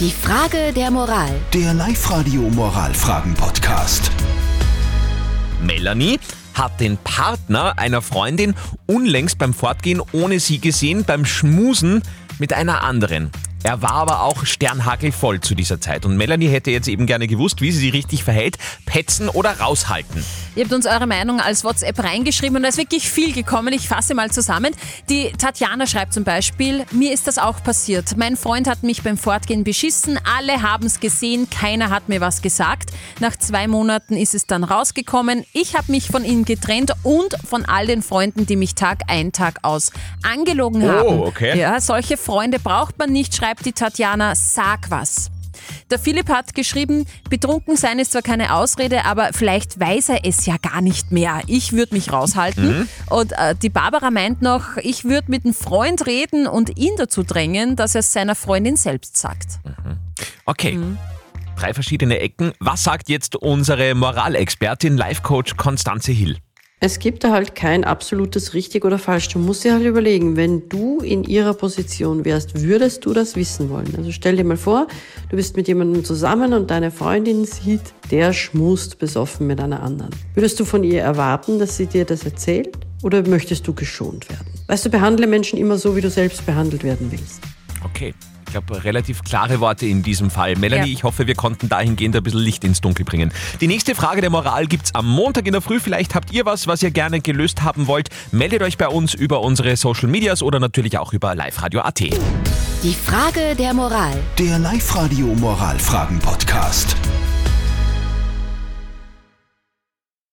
Die Frage der Moral. Der Live-Radio Moralfragen-Podcast. Melanie hat den Partner einer Freundin unlängst beim Fortgehen ohne sie gesehen, beim Schmusen mit einer anderen. Er war aber auch sternhagelvoll zu dieser Zeit und Melanie hätte jetzt eben gerne gewusst, wie sie sich richtig verhält, petzen oder raushalten. Ihr habt uns eure Meinung als WhatsApp reingeschrieben und da ist wirklich viel gekommen. Ich fasse mal zusammen. Die Tatjana schreibt zum Beispiel, mir ist das auch passiert. Mein Freund hat mich beim Fortgehen beschissen, alle haben es gesehen, keiner hat mir was gesagt. Nach zwei Monaten ist es dann rausgekommen. Ich habe mich von ihm getrennt und von all den Freunden, die mich Tag ein, Tag aus angelogen Oh, haben. okay. Ja, solche Freunde braucht man nicht, schreibt die Tatjana, sag was. Der Philipp hat geschrieben, betrunken sein ist zwar keine Ausrede, aber vielleicht weiß er es ja gar nicht mehr. Ich würde mich raushalten. Und äh, die Barbara meint noch, ich würde mit einem Freund reden und ihn dazu drängen, dass er es seiner Freundin selbst sagt. Okay. Drei verschiedene Ecken. Was sagt jetzt unsere Moralexpertin, Life-Coach Konstanze Hill? Es gibt da halt kein absolutes richtig oder falsch. Du musst dir halt überlegen, wenn du in ihrer Position wärst, würdest du das wissen wollen? Also stell dir mal vor, du bist mit jemandem zusammen und deine Freundin sieht, der schmust besoffen mit einer anderen. Würdest du von ihr erwarten, dass sie dir das erzählt? Oder möchtest du geschont werden? Weißt du, behandle Menschen immer so, wie du selbst behandelt werden willst. Okay. Ich glaube, relativ klare Worte in diesem Fall. Melanie, Ja. ich hoffe, wir konnten dahingehend ein bisschen Licht ins Dunkel bringen. Die nächste Frage der Moral gibt's am Montag in der Früh. Vielleicht habt ihr was, was ihr gerne gelöst haben wollt. Meldet euch bei uns über unsere Social Medias oder natürlich auch über liveradio.at. Die Frage der Moral. Der Live-Radio Moralfragen-Podcast.